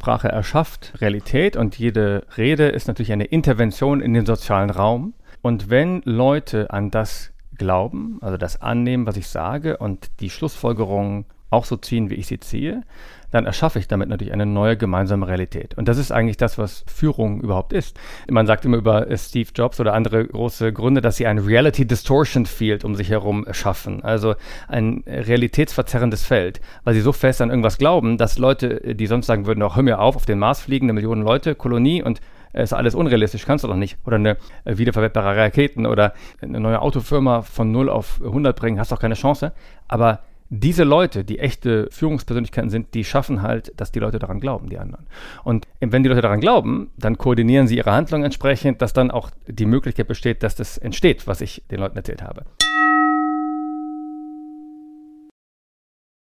Sprache erschafft Realität und jede Rede ist natürlich eine Intervention in den sozialen Raum. Und wenn Leute an das glauben, also das annehmen, was ich sage und die Schlussfolgerungen auch so ziehen, wie ich sie ziehe, dann erschaffe ich damit natürlich eine neue gemeinsame Realität. Und das ist eigentlich das, was Führung überhaupt ist. Man sagt immer über äh, Steve Jobs oder andere große Gründe, dass sie ein Reality Distortion Field um sich herum schaffen. Also ein realitätsverzerrendes Feld, weil sie so fest an irgendwas glauben, dass Leute, die sonst sagen würden, auch hör mir auf, auf den Mars fliegen, eine Million Leute, Kolonie und ist alles unrealistisch, kannst du doch nicht. Oder eine äh, wiederverwertbare Raketen oder eine neue Autofirma von 0 auf 100 bringen, hast doch keine Chance. Aber diese Leute, die echte Führungspersönlichkeiten sind, die schaffen halt, dass die Leute daran glauben, die anderen. Und wenn die Leute daran glauben, dann koordinieren sie ihre Handlungen entsprechend, dass dann auch die Möglichkeit besteht, dass das entsteht, was ich den Leuten erzählt habe.